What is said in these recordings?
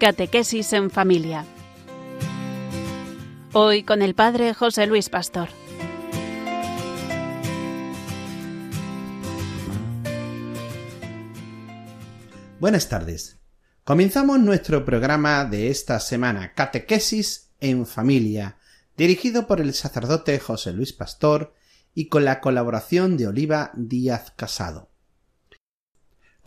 Catequesis en familia. Hoy con el Padre José Luis Pastor. Buenas tardes. Comenzamos nuestro programa de esta semana, Catequesis en familia, dirigido por el sacerdote José Luis Pastor y con la colaboración de Oliva Díaz Casado.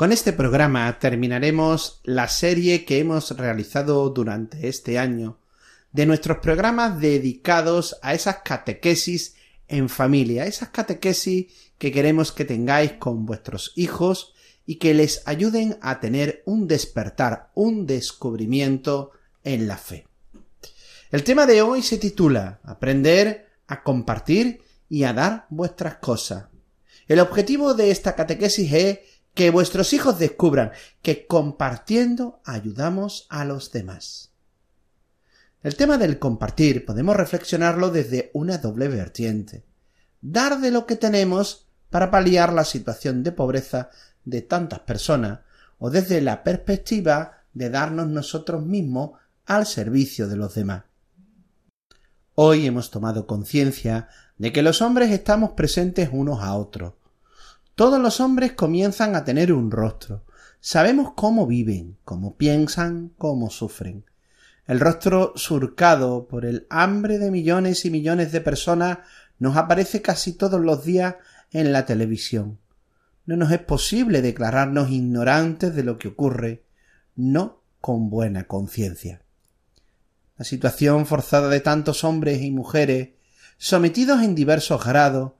Con este programa terminaremos la serie que hemos realizado durante este año de nuestros programas dedicados a esas catequesis en familia, esas catequesis que queremos que tengáis con vuestros hijos y que les ayuden a tener un despertar, un descubrimiento en la fe. El tema de hoy se titula Aprender a compartir y a dar vuestras cosas. El objetivo de esta catequesis es que vuestros hijos descubran que compartiendo ayudamos a los demás. El tema del compartir podemos reflexionarlo desde una doble vertiente. Dar de lo que tenemos para paliar la situación de pobreza de tantas personas o desde la perspectiva de darnos nosotros mismos al servicio de los demás. Hoy hemos tomado conciencia de que los hombres estamos presentes unos a otros, todos los hombres comienzan a tener un rostro. Sabemos cómo viven, cómo piensan, cómo sufren. El rostro surcado por el hambre de millones y millones de personas nos aparece casi todos los días en la televisión. No nos es posible declararnos ignorantes de lo que ocurre, no con buena conciencia. La situación forzada de tantos hombres y mujeres, sometidos en diversos grados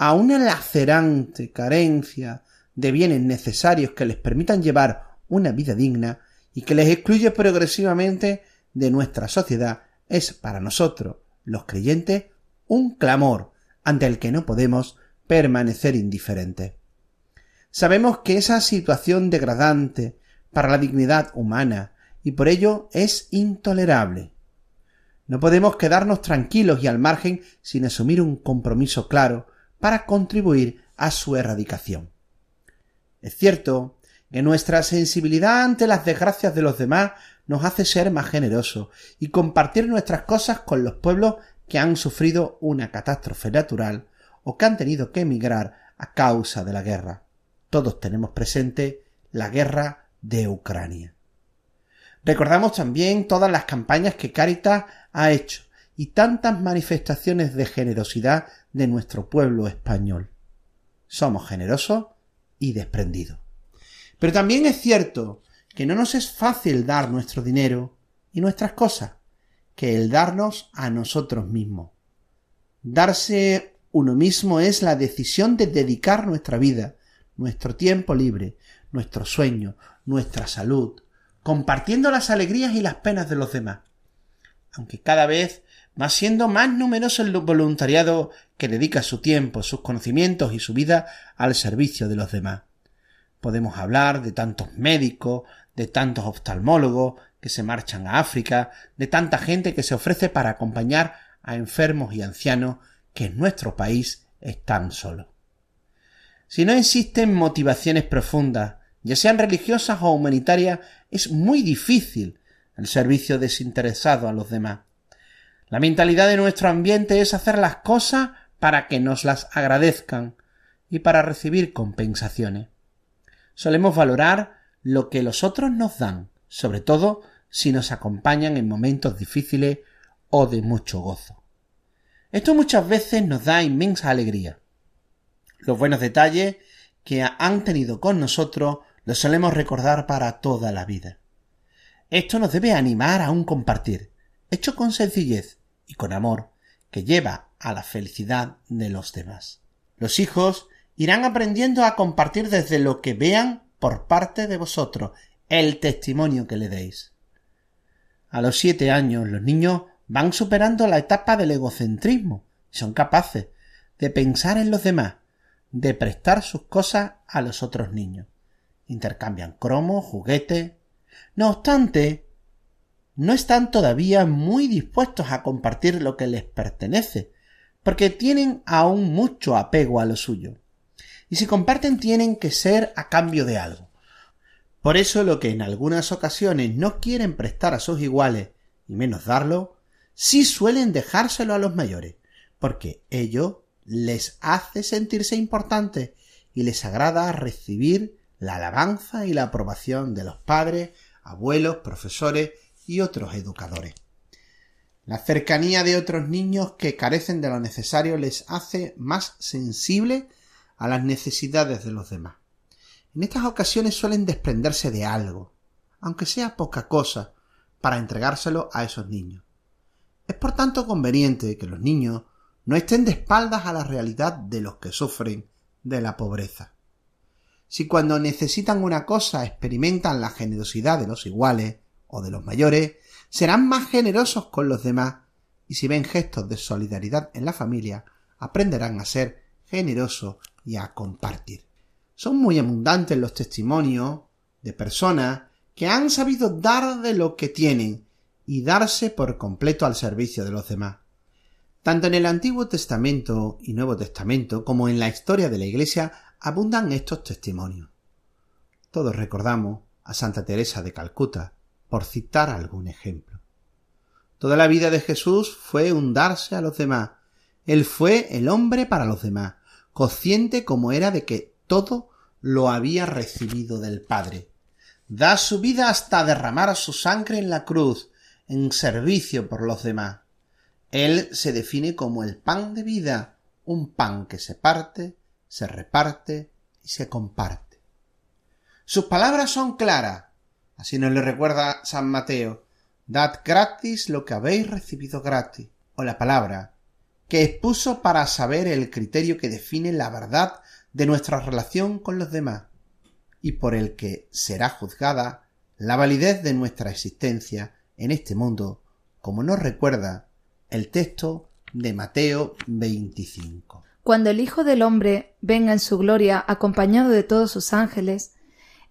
a una lacerante carencia de bienes necesarios que les permitan llevar una vida digna y que les excluye progresivamente de nuestra sociedad es para nosotros, los creyentes, un clamor ante el que no podemos permanecer indiferentes. Sabemos que esa situación degradante para la dignidad humana y por ello es intolerable. No podemos quedarnos tranquilos y al margen sin asumir un compromiso claro para contribuir a su erradicación. Es cierto que nuestra sensibilidad ante las desgracias de los demás nos hace ser más generosos y compartir nuestras cosas con los pueblos que han sufrido una catástrofe natural o que han tenido que emigrar a causa de la guerra. Todos tenemos presente la guerra de Ucrania. Recordamos también todas las campañas que Caritas ha hecho y tantas manifestaciones de generosidad de nuestro pueblo español. Somos generosos y desprendidos. Pero también es cierto que no nos es fácil dar nuestro dinero y nuestras cosas, que el darnos a nosotros mismos. Darse uno mismo es la decisión de dedicar nuestra vida, nuestro tiempo libre, nuestro sueño, nuestra salud, compartiendo las alegrías y las penas de los demás. Aunque cada vez más siendo más numeroso el voluntariado que dedica su tiempo, sus conocimientos y su vida al servicio de los demás. Podemos hablar de tantos médicos, de tantos oftalmólogos que se marchan a África, de tanta gente que se ofrece para acompañar a enfermos y ancianos que en nuestro país están solos. Si no existen motivaciones profundas, ya sean religiosas o humanitarias, es muy difícil el servicio desinteresado a los demás. La mentalidad de nuestro ambiente es hacer las cosas para que nos las agradezcan y para recibir compensaciones. Solemos valorar lo que los otros nos dan, sobre todo si nos acompañan en momentos difíciles o de mucho gozo. Esto muchas veces nos da inmensa alegría. Los buenos detalles que han tenido con nosotros los solemos recordar para toda la vida. Esto nos debe animar a un compartir, hecho con sencillez, y con amor que lleva a la felicidad de los demás. Los hijos irán aprendiendo a compartir desde lo que vean por parte de vosotros, el testimonio que le deis. A los siete años los niños van superando la etapa del egocentrismo y son capaces de pensar en los demás, de prestar sus cosas a los otros niños. Intercambian cromos, juguetes. No obstante, no están todavía muy dispuestos a compartir lo que les pertenece, porque tienen aún mucho apego a lo suyo. Y si comparten tienen que ser a cambio de algo. Por eso lo que en algunas ocasiones no quieren prestar a sus iguales, y menos darlo, sí suelen dejárselo a los mayores, porque ello les hace sentirse importantes y les agrada recibir la alabanza y la aprobación de los padres, abuelos, profesores y otros educadores. La cercanía de otros niños que carecen de lo necesario les hace más sensibles a las necesidades de los demás. En estas ocasiones suelen desprenderse de algo, aunque sea poca cosa, para entregárselo a esos niños. Es por tanto conveniente que los niños no estén de espaldas a la realidad de los que sufren de la pobreza. Si cuando necesitan una cosa experimentan la generosidad de los iguales o de los mayores, serán más generosos con los demás y si ven gestos de solidaridad en la familia, aprenderán a ser generosos y a compartir. Son muy abundantes los testimonios de personas que han sabido dar de lo que tienen y darse por completo al servicio de los demás. Tanto en el Antiguo Testamento y Nuevo Testamento como en la historia de la Iglesia abundan estos testimonios. Todos recordamos a Santa Teresa de Calcuta, por citar algún ejemplo. Toda la vida de Jesús fue un darse a los demás. Él fue el hombre para los demás, consciente como era de que todo lo había recibido del Padre. Da su vida hasta derramar su sangre en la cruz, en servicio por los demás. Él se define como el pan de vida, un pan que se parte, se reparte y se comparte. Sus palabras son claras, así nos le recuerda San Mateo, dad gratis lo que habéis recibido gratis, o la palabra, que expuso para saber el criterio que define la verdad de nuestra relación con los demás, y por el que será juzgada la validez de nuestra existencia en este mundo, como nos recuerda el texto de Mateo 25. Cuando el Hijo del Hombre venga en su gloria acompañado de todos sus ángeles,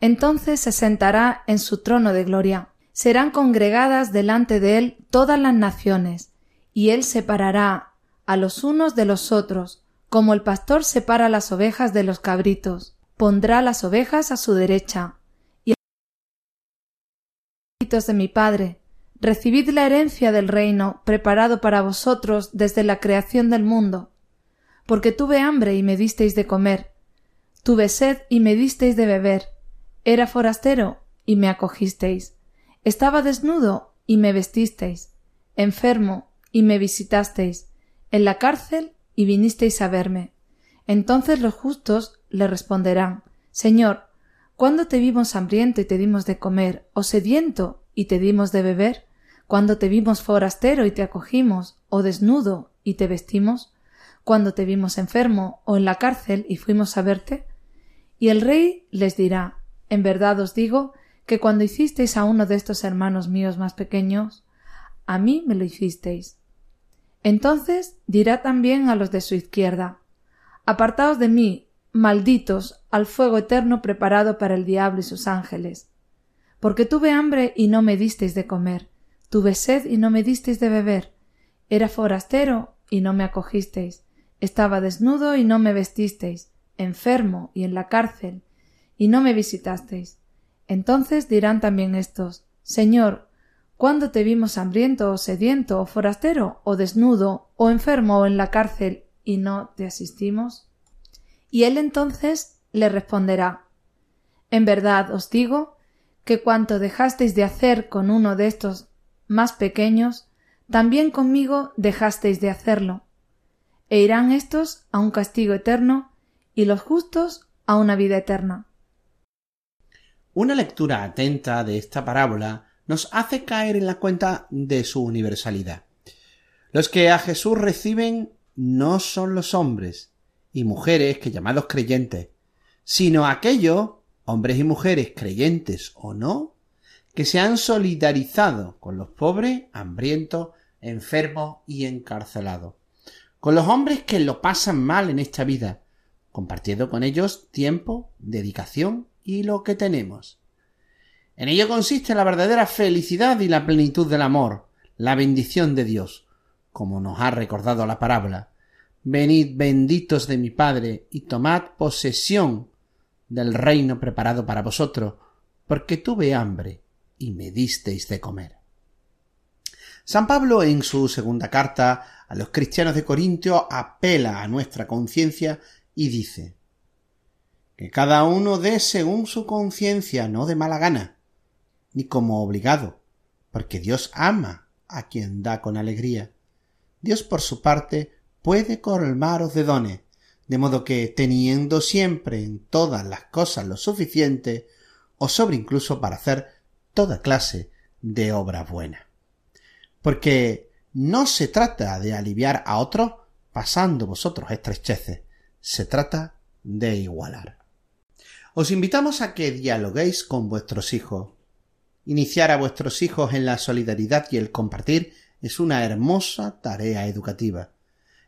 entonces se sentará en su trono de gloria. Serán congregadas delante de él todas las naciones, y él separará a los unos de los otros, como el pastor separa las ovejas de los cabritos. Pondrá las ovejas a su derecha, y de mi Padre, recibid la herencia del reino preparado para vosotros desde la creación del mundo. Porque tuve hambre y me disteis de comer, tuve sed y me disteis de beber, era forastero y me acogisteis, estaba desnudo y me vestisteis, enfermo y me visitasteis, en la cárcel y vinisteis a verme. Entonces los justos le responderán Señor, ¿cuándo te vimos hambriento y te dimos de comer, o sediento y te dimos de beber? cuando te vimos forastero y te acogimos, o desnudo y te vestimos, cuando te vimos enfermo o en la cárcel y fuimos a verte? Y el rey les dirá En verdad os digo que cuando hicisteis a uno de estos hermanos míos más pequeños, a mí me lo hicisteis. Entonces dirá también a los de su izquierda Apartaos de mí, malditos, al fuego eterno preparado para el diablo y sus ángeles. Porque tuve hambre y no me disteis de comer, Tuve sed y no me disteis de beber. Era forastero y no me acogisteis. Estaba desnudo y no me vestisteis. Enfermo y en la cárcel y no me visitasteis. Entonces dirán también estos Señor, ¿cuándo te vimos hambriento o sediento o forastero o desnudo o enfermo o en la cárcel y no te asistimos? Y él entonces le responderá En verdad os digo que cuanto dejasteis de hacer con uno de estos más pequeños, también conmigo dejasteis de hacerlo. E irán éstos a un castigo eterno y los justos a una vida eterna. Una lectura atenta de esta parábola nos hace caer en la cuenta de su universalidad. Los que a Jesús reciben no son los hombres y mujeres que llamados creyentes, sino aquellos, hombres y mujeres creyentes o no, que se han solidarizado con los pobres, hambrientos, enfermos y encarcelados, con los hombres que lo pasan mal en esta vida, compartiendo con ellos tiempo, dedicación y lo que tenemos. En ello consiste la verdadera felicidad y la plenitud del amor, la bendición de Dios, como nos ha recordado la parábola. Venid benditos de mi Padre y tomad posesión del reino preparado para vosotros, porque tuve hambre y me disteis de comer. San Pablo en su segunda carta a los cristianos de Corintio apela a nuestra conciencia y dice que cada uno dé según su conciencia, no de mala gana, ni como obligado, porque Dios ama a quien da con alegría. Dios por su parte puede colmaros de dones, de modo que, teniendo siempre en todas las cosas lo suficiente, os sobre incluso para hacer toda clase de obra buena. Porque no se trata de aliviar a otros pasando vosotros estrecheces, se trata de igualar. Os invitamos a que dialoguéis con vuestros hijos. Iniciar a vuestros hijos en la solidaridad y el compartir es una hermosa tarea educativa.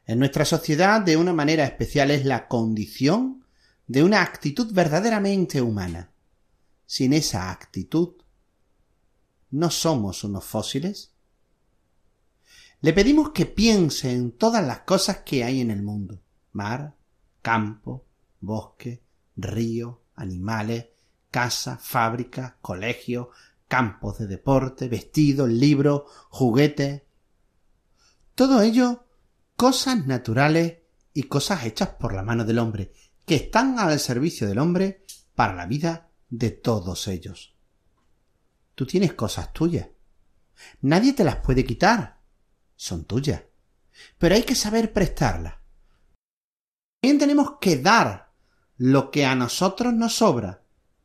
En nuestra sociedad, de una manera especial, es la condición de una actitud verdaderamente humana. Sin esa actitud, ¿no somos unos fósiles? Le pedimos que piense en todas las cosas que hay en el mundo. Mar, campo, bosque, río, animales, casa, fábrica, colegio, campos de deporte, vestidos, libros, juguetes. Todo ello cosas naturales y cosas hechas por la mano del hombre, que están al servicio del hombre para la vida de todos ellos. Tú tienes cosas tuyas. Nadie te las puede quitar. Son tuyas. Pero hay que saber prestarlas. También tenemos que dar lo que a nosotros nos sobra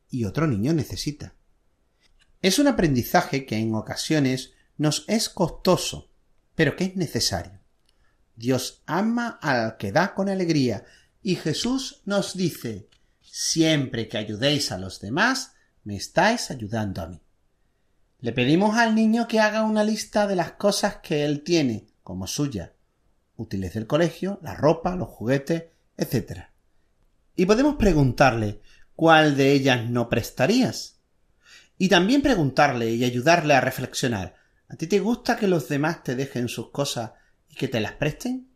y otro niño necesita. Es un aprendizaje que en ocasiones nos es costoso, pero que es necesario. Dios ama al que da con alegría, y Jesús nos dice Siempre que ayudéis a los demás, me estáis ayudando a mí. Le pedimos al niño que haga una lista de las cosas que él tiene como suya, útiles del colegio, la ropa, los juguetes, etc. Y podemos preguntarle cuál de ellas no prestarías. Y también preguntarle y ayudarle a reflexionar ¿A ti te gusta que los demás te dejen sus cosas y que te las presten?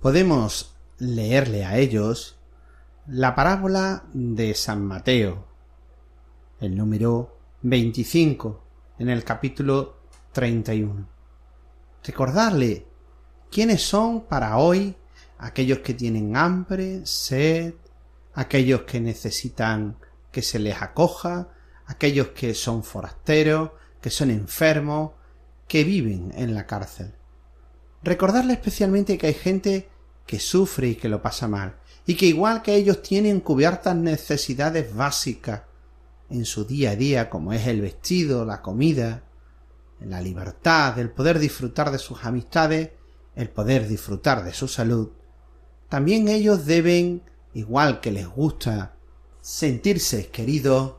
Podemos leerle a ellos la parábola de San Mateo, el número 25, en el capítulo 31. Recordarle quiénes son para hoy aquellos que tienen hambre, sed, aquellos que necesitan que se les acoja, aquellos que son forasteros, que son enfermos, que viven en la cárcel. Recordarle especialmente que hay gente que sufre y que lo pasa mal, y que igual que ellos tienen cubiertas necesidades básicas en su día a día, como es el vestido, la comida, la libertad, el poder disfrutar de sus amistades, el poder disfrutar de su salud, también ellos deben, igual que les gusta sentirse queridos,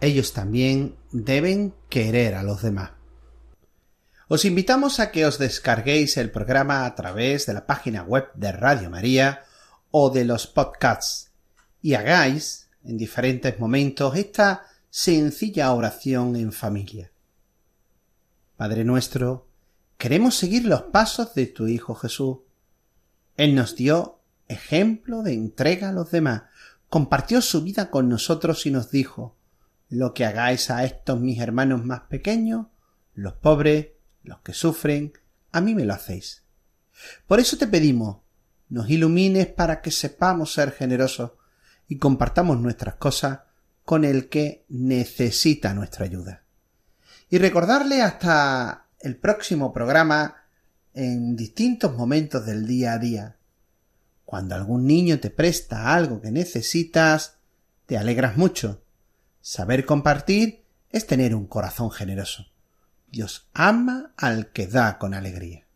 ellos también deben querer a los demás. Os invitamos a que os descarguéis el programa a través de la página web de Radio María o de los podcasts y hagáis en diferentes momentos esta sencilla oración en familia. Padre nuestro, queremos seguir los pasos de tu Hijo Jesús. Él nos dio ejemplo de entrega a los demás, compartió su vida con nosotros y nos dijo lo que hagáis a estos mis hermanos más pequeños, los pobres, los que sufren, a mí me lo hacéis. Por eso te pedimos, nos ilumines para que sepamos ser generosos y compartamos nuestras cosas con el que necesita nuestra ayuda. Y recordarle hasta el próximo programa en distintos momentos del día a día. Cuando algún niño te presta algo que necesitas, te alegras mucho. Saber compartir es tener un corazón generoso. Dios ama al que da con alegría.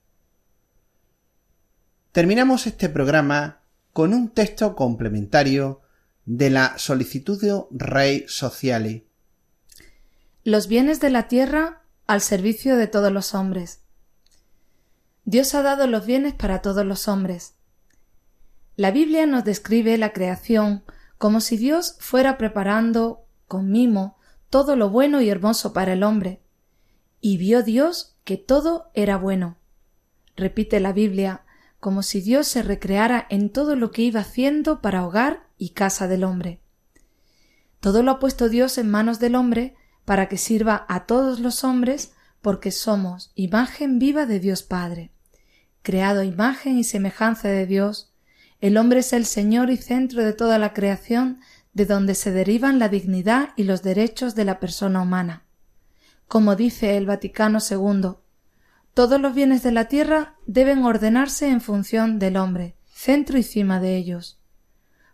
Terminamos este programa con un texto complementario de la Solicitudio Rei Sociale. Los bienes de la tierra al servicio de todos los hombres. Dios ha dado los bienes para todos los hombres. La Biblia nos describe la creación como si Dios fuera preparando, con mimo, todo lo bueno y hermoso para el hombre, y vio Dios que todo era bueno. Repite la Biblia como si Dios se recreara en todo lo que iba haciendo para hogar y casa del hombre. Todo lo ha puesto Dios en manos del hombre para que sirva a todos los hombres porque somos imagen viva de Dios Padre. Creado imagen y semejanza de Dios, el hombre es el Señor y centro de toda la creación de donde se derivan la dignidad y los derechos de la persona humana. Como dice el Vaticano II, todos los bienes de la tierra deben ordenarse en función del hombre, centro y cima de ellos.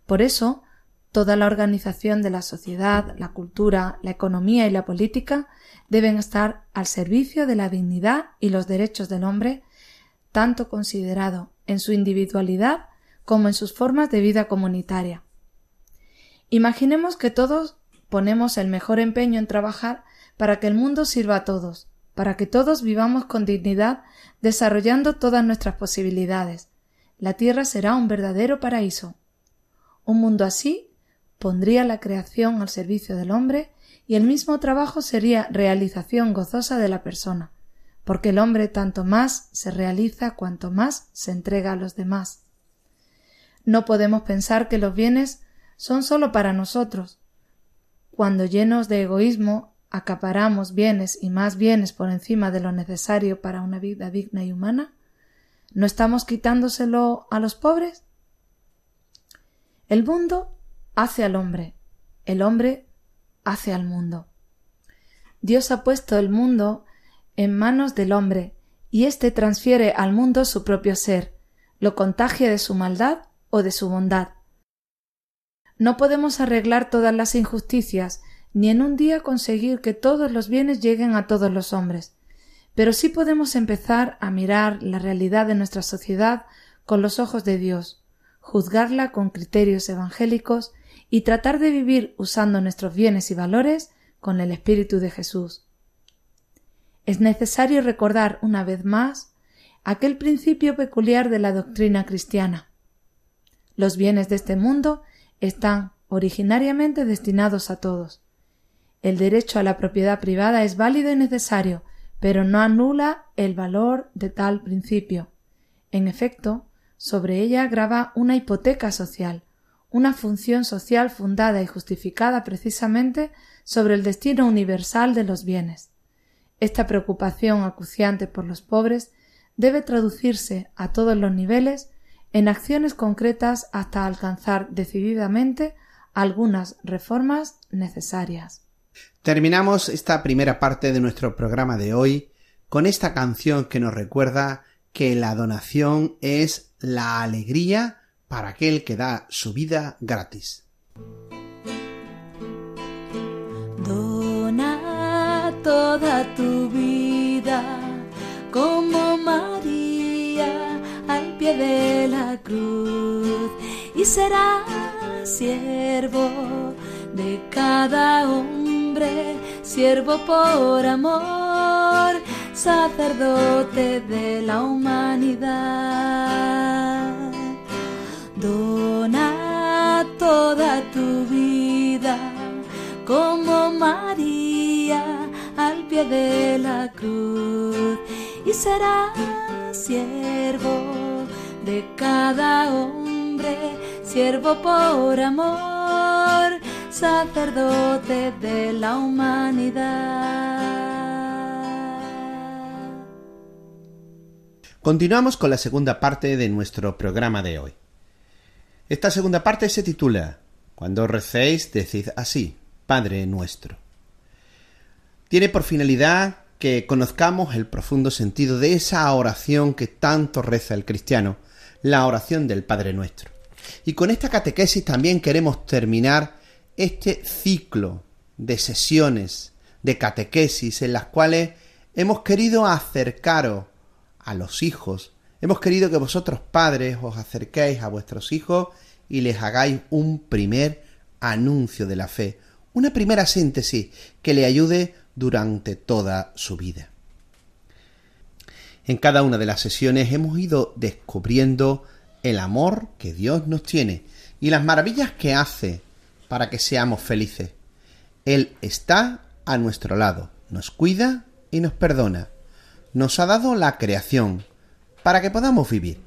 Por eso, toda la organización de la sociedad, la cultura, la economía y la política deben estar al servicio de la dignidad y los derechos del hombre, tanto considerado en su individualidad como en sus formas de vida comunitaria. Imaginemos que todos ponemos el mejor empeño en trabajar para que el mundo sirva a todos, para que todos vivamos con dignidad, desarrollando todas nuestras posibilidades. La tierra será un verdadero paraíso. Un mundo así pondría la creación al servicio del hombre y el mismo trabajo sería realización gozosa de la persona, porque el hombre tanto más se realiza cuanto más se entrega a los demás. No podemos pensar que los bienes son sólo para nosotros. Cuando llenos de egoísmo acaparamos bienes y más bienes por encima de lo necesario para una vida digna y humana, ¿no estamos quitándoselo a los pobres? El mundo hace al hombre, el hombre hace al mundo. Dios ha puesto el mundo en manos del hombre, y éste transfiere al mundo su propio ser, lo contagia de su maldad o de su bondad. No podemos arreglar todas las injusticias, ni en un día conseguir que todos los bienes lleguen a todos los hombres, pero sí podemos empezar a mirar la realidad de nuestra sociedad con los ojos de Dios, juzgarla con criterios evangélicos y tratar de vivir usando nuestros bienes y valores con el Espíritu de Jesús. Es necesario recordar una vez más aquel principio peculiar de la doctrina cristiana. Los bienes de este mundo están originariamente destinados a todos. El derecho a la propiedad privada es válido y necesario, pero no anula el valor de tal principio. En efecto, sobre ella grava una hipoteca social, una función social fundada y justificada precisamente sobre el destino universal de los bienes. Esta preocupación acuciante por los pobres debe traducirse a todos los niveles en acciones concretas hasta alcanzar decididamente algunas reformas necesarias. Terminamos esta primera parte de nuestro programa de hoy con esta canción que nos recuerda que la donación es la alegría para aquel que da su vida gratis. Toda tu vida como pie de la cruz y será siervo de cada hombre, siervo por amor, sacerdote de la humanidad. Dona toda tu vida como María al de la cruz y será siervo de cada hombre, siervo por amor, sacerdote de la humanidad. Continuamos con la segunda parte de nuestro programa de hoy. Esta segunda parte se titula Cuando recéis, decid así, Padre nuestro. Tiene por finalidad que conozcamos el profundo sentido de esa oración que tanto reza el cristiano, la oración del Padre Nuestro. Y con esta catequesis también queremos terminar este ciclo de sesiones de catequesis en las cuales hemos querido acercaros a los hijos, hemos querido que vosotros padres os acerquéis a vuestros hijos y les hagáis un primer anuncio de la fe, una primera síntesis que le ayude durante toda su vida. En cada una de las sesiones hemos ido descubriendo el amor que Dios nos tiene y las maravillas que hace para que seamos felices. Él está a nuestro lado, nos cuida y nos perdona. Nos ha dado la creación para que podamos vivir.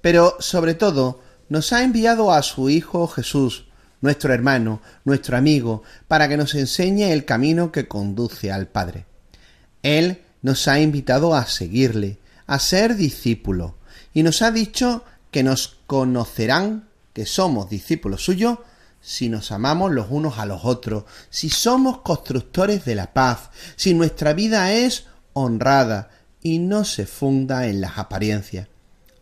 Pero sobre todo nos ha enviado a su Hijo Jesús, nuestro hermano, nuestro amigo, para que nos enseñe el camino que conduce al Padre. Él nos ha invitado a seguirle, a ser discípulo, y nos ha dicho que nos conocerán que somos discípulos suyos si nos amamos los unos a los otros, si somos constructores de la paz, si nuestra vida es honrada y no se funda en las apariencias,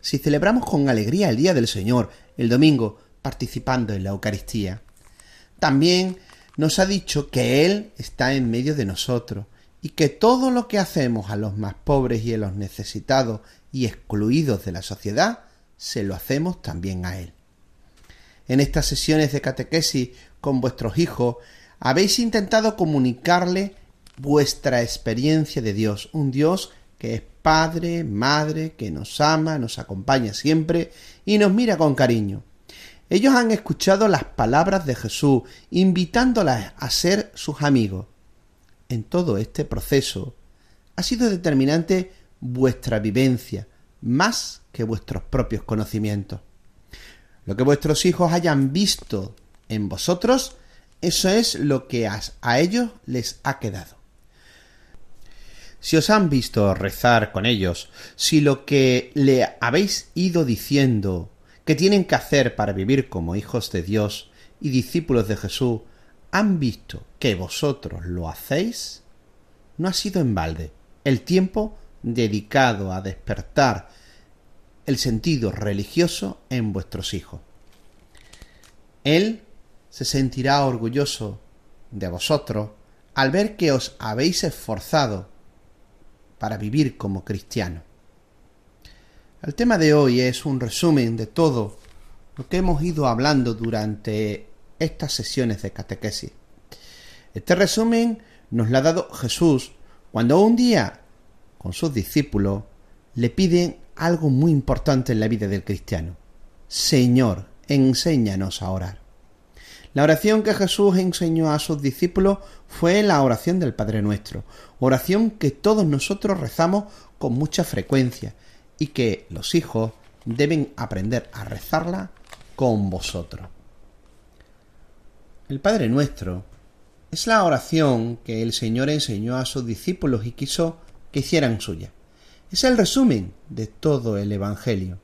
si celebramos con alegría el Día del Señor, el domingo, participando en la Eucaristía. También nos ha dicho que Él está en medio de nosotros y que todo lo que hacemos a los más pobres y a los necesitados y excluidos de la sociedad, se lo hacemos también a Él en estas sesiones de catequesis con vuestros hijos, habéis intentado comunicarle vuestra experiencia de Dios, un Dios que es Padre, Madre, que nos ama, nos acompaña siempre y nos mira con cariño. Ellos han escuchado las palabras de Jesús, invitándolas a ser sus amigos. En todo este proceso ha sido determinante vuestra vivencia, más que vuestros propios conocimientos. Lo que vuestros hijos hayan visto en vosotros, eso es lo que a, ellos les ha quedado. Si os han visto rezar con ellos, si lo que le habéis ido diciendo que tienen que hacer para vivir como hijos de Dios y discípulos de Jesús, han visto que vosotros lo hacéis, no ha sido en balde el tiempo dedicado a despertar el sentido religioso en vuestros hijos. Él se sentirá orgulloso de vosotros al ver que os habéis esforzado para vivir como cristiano. El tema de hoy es un resumen de todo lo que hemos ido hablando durante estas sesiones de catequesis. Este resumen nos lo ha dado Jesús cuando un día con sus discípulos le piden algo muy importante en la vida del cristiano. Señor, enséñanos a orar. La oración que Jesús enseñó a sus discípulos fue la oración del Padre Nuestro, oración que todos nosotros rezamos con mucha frecuencia y que los hijos deben aprender a rezarla con vosotros. El Padre Nuestro es la oración que el Señor enseñó a sus discípulos y quiso que hicieran suya es el resumen de todo el Evangelio.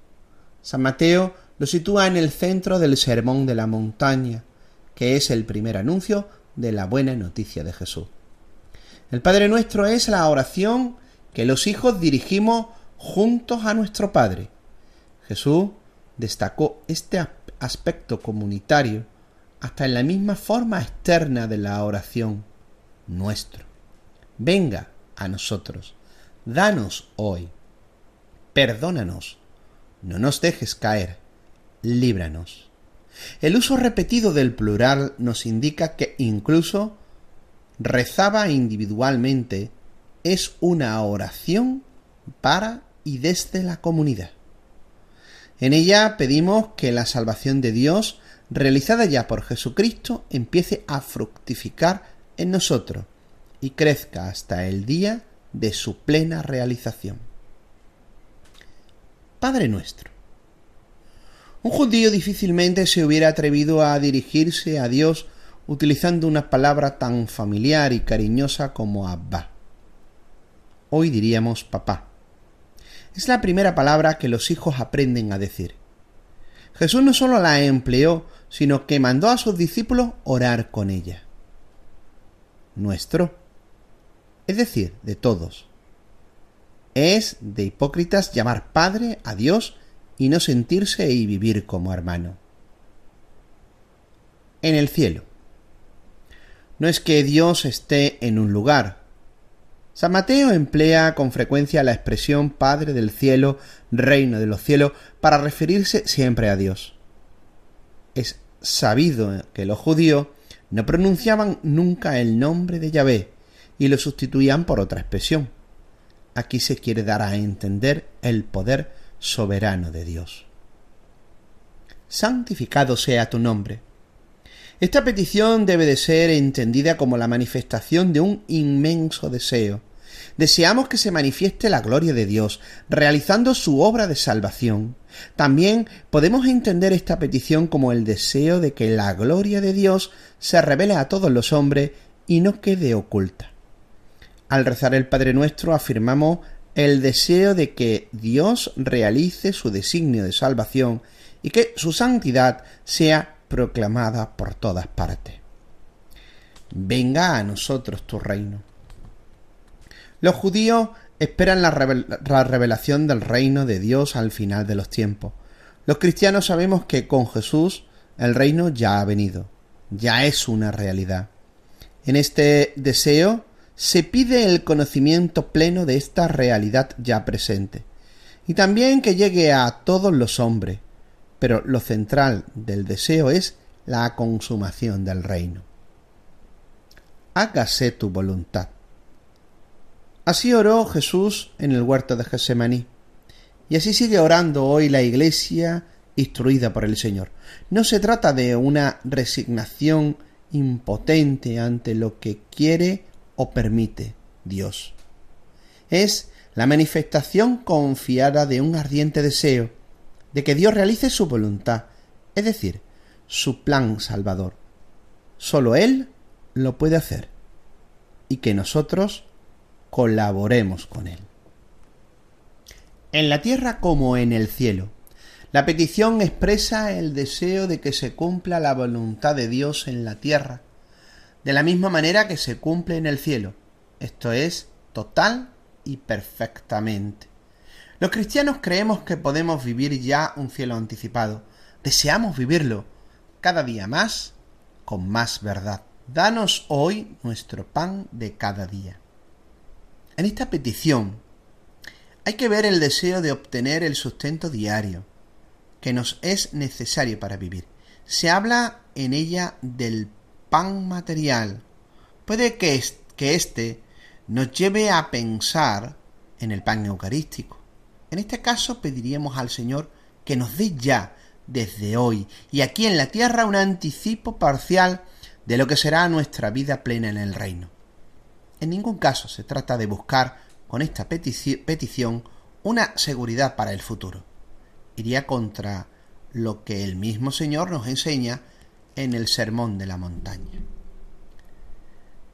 San Mateo lo sitúa en el centro del Sermón de la Montaña, que es el primer anuncio de la buena noticia de Jesús. El Padre nuestro es la oración que los hijos dirigimos juntos a nuestro Padre. Jesús destacó este aspecto comunitario hasta en la misma forma externa de la oración nuestro. Venga a nosotros danos hoy. Perdónanos, no nos dejes caer, líbranos. El uso repetido del plural nos indica que incluso rezaba individualmente es una oración para y desde la comunidad. En ella pedimos que la salvación de Dios, realizada ya por Jesucristo, empiece a fructificar en nosotros y crezca hasta el día de su plena realización. Padre nuestro. Un judío difícilmente se hubiera atrevido a dirigirse a Dios utilizando una palabra tan familiar y cariñosa como Abba. Hoy diríamos papá. Es la primera palabra que los hijos aprenden a decir. Jesús no solo la empleó, sino que mandó a sus discípulos orar con ella. Nuestro es decir, de todos. Es de hipócritas llamar Padre a Dios y no sentirse y vivir como hermano. En el cielo. No es que Dios esté en un lugar. San Mateo emplea con frecuencia la expresión Padre del cielo, Reino de los cielos, para referirse siempre a Dios. Es sabido que los judíos no pronunciaban nunca el nombre de Yahvé, y lo sustituían por otra expresión. Aquí se quiere dar a entender el poder soberano de Dios. Santificado sea tu nombre. Esta petición debe de ser entendida como la manifestación de un inmenso deseo, Deseamos que se manifieste la gloria de Dios, realizando su obra de salvación. También podemos entender esta petición como el deseo de que la gloria de Dios se revele a todos los hombres y no quede oculta. Al rezar el Padre Nuestro afirmamos el deseo de que Dios realice su designio de salvación y que su santidad sea proclamada por todas partes. Venga a nosotros tu reino. Los judíos esperan la, revelación del reino de Dios al final de los tiempos. Los cristianos sabemos que con Jesús el reino ya ha venido, ya es una realidad. En este deseo se pide el conocimiento pleno de esta realidad ya presente, y también que llegue a todos los hombres, pero lo central del deseo es la consumación del reino. Hágase tu voluntad. Así oró Jesús en el huerto de Gesemaní, y así sigue orando hoy la Iglesia instruida por el Señor. No se trata de una resignación impotente ante lo que quiere o permite Dios. Es la manifestación confiada de un ardiente deseo de que Dios realice su voluntad, es decir, su plan salvador. Solo Él lo puede hacer y que nosotros colaboremos con Él. En la tierra como en el cielo, la petición expresa el deseo de que se cumpla la voluntad de Dios en la tierra de la misma manera que se cumple en el cielo, esto es, total y perfectamente. Los cristianos creemos que podemos vivir ya un cielo anticipado, deseamos vivirlo cada día más con más verdad. Danos hoy nuestro pan de cada día. En esta petición hay que ver el deseo de obtener el sustento diario que nos es necesario para vivir. Se habla en ella del pan material, puede que, éste nos lleve a pensar en el pan eucarístico. En este caso pediríamos al Señor que nos dé ya, desde hoy, y aquí en la tierra, un anticipo parcial de lo que será nuestra vida plena en el reino. En ningún caso se trata de buscar con esta petición una seguridad para el futuro. Iría contra lo que el mismo Señor nos enseña en el Sermón de la Montaña.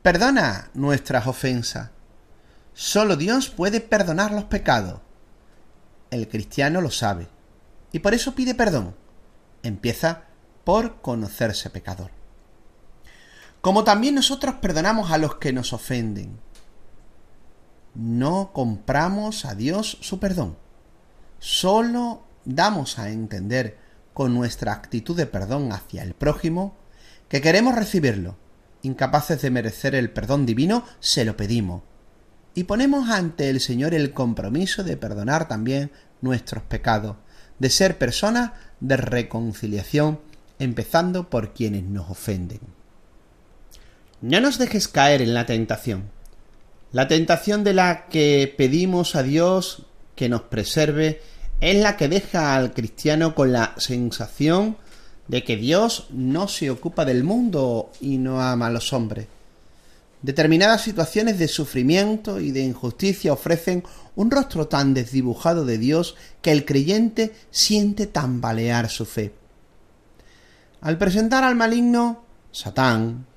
Perdona nuestras ofensas. Solo Dios puede perdonar los pecados. El cristiano lo sabe y por eso pide perdón. Empieza por conocerse pecador. Como también nosotros perdonamos a los que nos ofenden. No compramos a Dios su perdón. Solo damos a entender con nuestra actitud de perdón hacia el prójimo, que queremos recibirlo, incapaces de merecer el perdón divino, se lo pedimos. Y ponemos ante el Señor el compromiso de perdonar también nuestros pecados, de ser personas de reconciliación, empezando por quienes nos ofenden. No nos dejes caer en la tentación. La tentación de la que pedimos a Dios que nos preserve es la que deja al cristiano con la sensación de que Dios no se ocupa del mundo y no ama a los hombres. Determinadas situaciones de sufrimiento y de injusticia ofrecen un rostro tan desdibujado de Dios que el creyente siente tambalear su fe. Al presentar al maligno, Satán,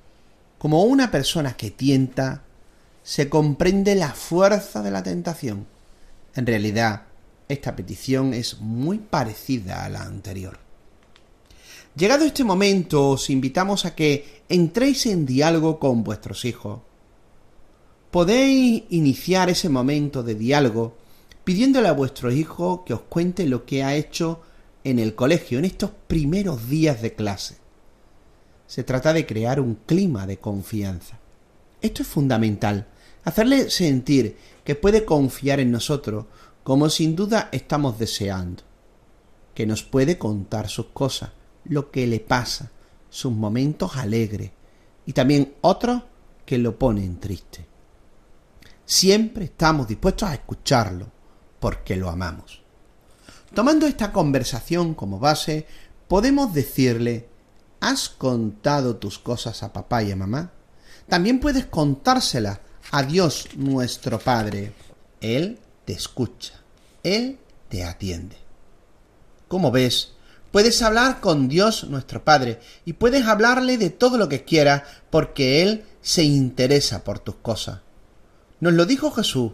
como una persona que tienta, se comprende la fuerza de la tentación. En realidad, esta petición es muy parecida a la anterior. Llegado este momento, os invitamos a que entréis en diálogo con vuestros hijos. Podéis iniciar ese momento de diálogo pidiéndole a vuestro hijo que os cuente lo que ha hecho en el colegio en estos primeros días de clase. Se trata de crear un clima de confianza. Esto es fundamental, hacerle sentir que puede confiar en nosotros como sin duda estamos deseando, que nos puede contar sus cosas, lo que le pasa, sus momentos alegres y también otros que lo ponen triste. Siempre estamos dispuestos a escucharlo porque lo amamos. Tomando esta conversación como base, podemos decirle ¿Has contado tus cosas a papá y a mamá? También puedes contárselas a Dios nuestro Padre. Él te escucha, Él te atiende. Como ves, puedes hablar con Dios nuestro Padre y puedes hablarle de todo lo que quieras porque Él se interesa por tus cosas. Nos lo dijo Jesús.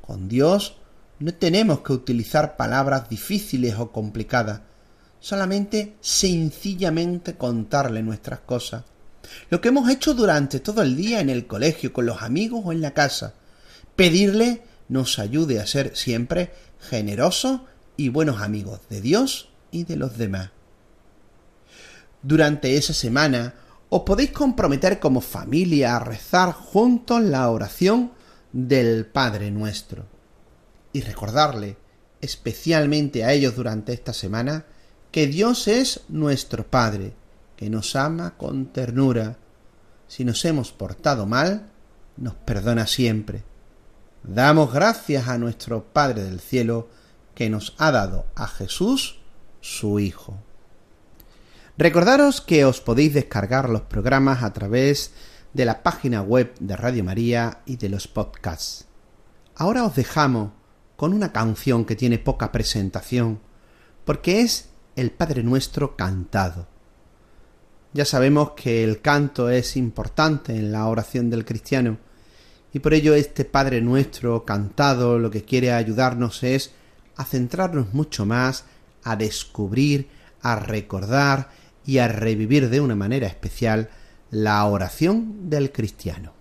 Con Dios no tenemos que utilizar palabras difíciles o complicadas, solamente sencillamente contarle nuestras cosas. Lo que hemos hecho durante todo el día en el colegio, con los amigos o en la casa. Pedirle nos ayude a ser siempre generosos y buenos amigos de Dios y de los demás. Durante esa semana os podéis comprometer como familia a rezar juntos la oración del Padre nuestro y recordarle especialmente a ellos durante esta semana que Dios es nuestro Padre, que nos ama con ternura. Si nos hemos portado mal, nos perdona siempre. Damos gracias a nuestro Padre del Cielo que nos ha dado a Jesús, su Hijo. Recordaros que os podéis descargar los programas a través de la página web de Radio María y de los podcasts. Ahora os dejamos con una canción que tiene poca presentación, porque es el Padre Nuestro cantado. Ya sabemos que el canto es importante en la oración del cristiano, y por ello este Padre Nuestro cantado lo que quiere ayudarnos es a centrarnos mucho más, a descubrir, a recordar y a revivir de una manera especial la oración del cristiano.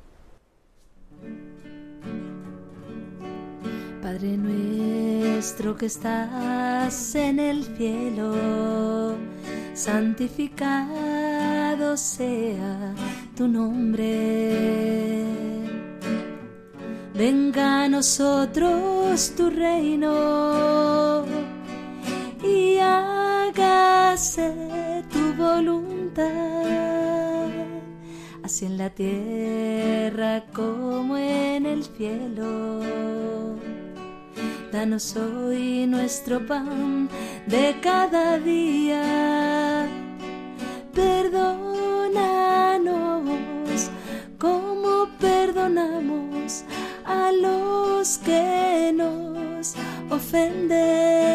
Padre nuestro que estás en el cielo, santificado sea tu nombre. Venga a nosotros tu reino hágase tu voluntad, así en la tierra como en el cielo. Danos hoy nuestro pan de cada día. Perdónanos como perdonamos a los que nos ofenden.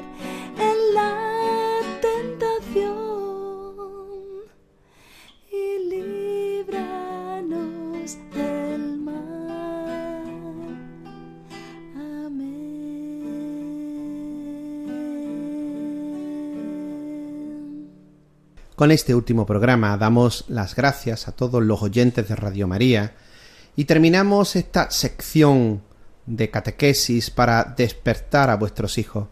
Con este último programa damos las gracias a todos los oyentes de Radio María y terminamos esta sección de catequesis para despertar a vuestros hijos.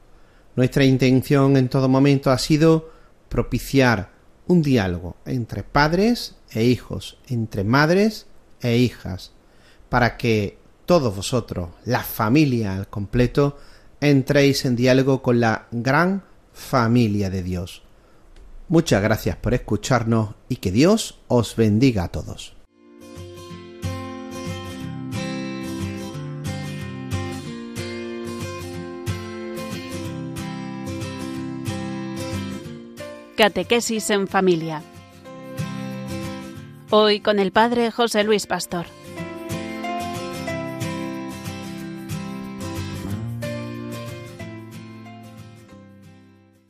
Nuestra intención en todo momento ha sido propiciar un diálogo entre padres e hijos, entre madres e hijas, para que todos vosotros, la familia al completo, entréis en diálogo con la gran familia de Dios. Muchas gracias por escucharnos y que Dios os bendiga a todos. Catequesis en familia. Hoy con el Padre José Luis Pastor.